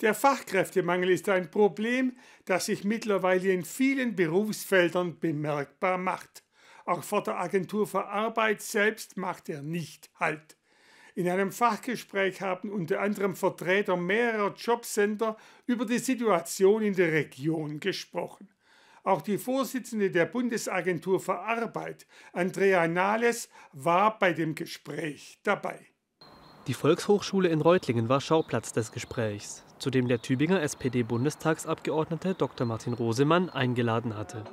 Der Fachkräftemangel ist ein Problem, das sich mittlerweile in vielen Berufsfeldern bemerkbar macht. Auch vor der Agentur für Arbeit selbst macht er nicht Halt. In einem Fachgespräch haben unter anderem Vertreter mehrerer Jobcenter über die Situation in der Region gesprochen. Auch die Vorsitzende der Bundesagentur für Arbeit, Andrea Nahles, war bei dem Gespräch dabei. Die Volkshochschule in Reutlingen war Schauplatz des Gesprächs, zu dem der Tübinger SPD-Bundestagsabgeordnete Dr. Martin Rosemann eingeladen hatte.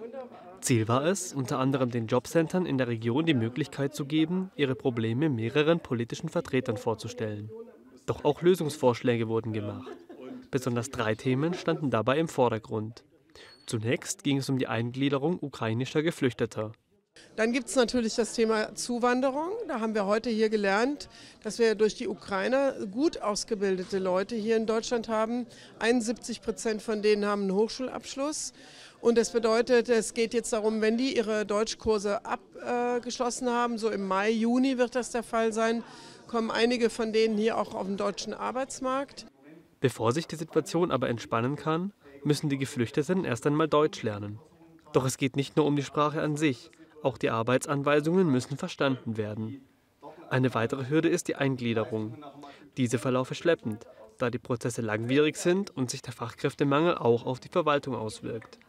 Ziel war es, unter anderem den Jobcentern in der Region die Möglichkeit zu geben, ihre Probleme mehreren politischen Vertretern vorzustellen. Doch auch Lösungsvorschläge wurden gemacht. Besonders drei Themen standen dabei im Vordergrund. Zunächst ging es um die Eingliederung ukrainischer Geflüchteter. Dann gibt es natürlich das Thema Zuwanderung. Da haben wir heute hier gelernt, dass wir durch die Ukrainer gut ausgebildete Leute hier in Deutschland haben. 71 Prozent von denen haben einen Hochschulabschluss. Und das bedeutet, es geht jetzt darum, wenn die ihre Deutschkurse abgeschlossen haben, so im Mai, Juni wird das der Fall sein, kommen einige von denen hier auch auf den deutschen Arbeitsmarkt. Bevor sich die Situation aber entspannen kann, müssen die Geflüchteten erst einmal Deutsch lernen. Doch es geht nicht nur um die Sprache an sich. Auch die Arbeitsanweisungen müssen verstanden werden. Eine weitere Hürde ist die Eingliederung. Diese verlaufe schleppend, da die Prozesse langwierig sind und sich der Fachkräftemangel auch auf die Verwaltung auswirkt.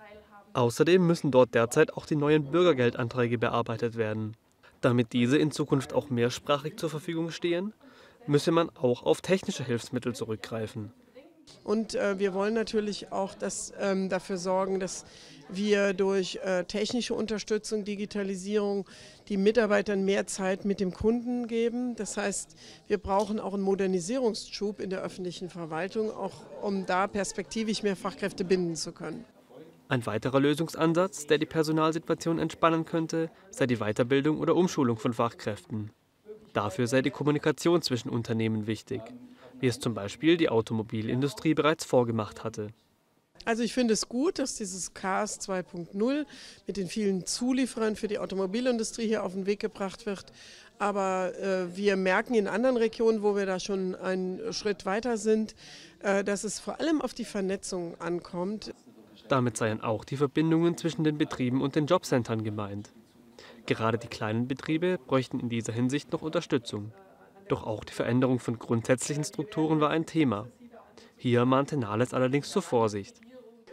Außerdem müssen dort derzeit auch die neuen Bürgergeldanträge bearbeitet werden. Damit diese in Zukunft auch mehrsprachig zur Verfügung stehen, müsse man auch auf technische Hilfsmittel zurückgreifen. Und äh, wir wollen natürlich auch das, ähm, dafür sorgen, dass wir durch äh, technische Unterstützung, Digitalisierung die Mitarbeitern mehr Zeit mit dem Kunden geben. Das heißt, wir brauchen auch einen Modernisierungsschub in der öffentlichen Verwaltung, auch um da perspektivisch mehr Fachkräfte binden zu können. Ein weiterer Lösungsansatz, der die Personalsituation entspannen könnte, sei die Weiterbildung oder Umschulung von Fachkräften. Dafür sei die Kommunikation zwischen Unternehmen wichtig, wie es zum Beispiel die Automobilindustrie bereits vorgemacht hatte. Also ich finde es gut, dass dieses CAS 2.0 mit den vielen Zulieferern für die Automobilindustrie hier auf den Weg gebracht wird. Aber äh, wir merken in anderen Regionen, wo wir da schon einen Schritt weiter sind, äh, dass es vor allem auf die Vernetzung ankommt. Damit seien auch die Verbindungen zwischen den Betrieben und den Jobcentern gemeint. Gerade die kleinen Betriebe bräuchten in dieser Hinsicht noch Unterstützung. Doch auch die Veränderung von grundsätzlichen Strukturen war ein Thema. Hier mahnte Nahles allerdings zur Vorsicht.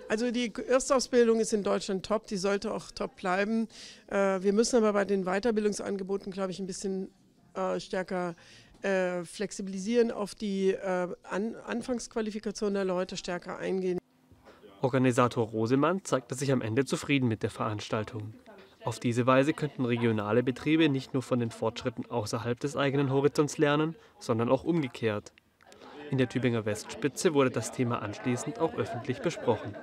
Also die Erstausbildung ist in Deutschland top, die sollte auch top bleiben. Äh, wir müssen aber bei den Weiterbildungsangeboten, glaube ich, ein bisschen äh, stärker äh, flexibilisieren, auf die Anfangsqualifikation der Leute stärker eingehen. Organisator Rosemann zeigte sich am Ende zufrieden mit der Veranstaltung. Auf diese Weise könnten regionale Betriebe nicht nur von den Fortschritten außerhalb des eigenen Horizonts lernen, sondern auch umgekehrt. In der Tübinger Westspitze wurde das Thema anschließend auch öffentlich besprochen.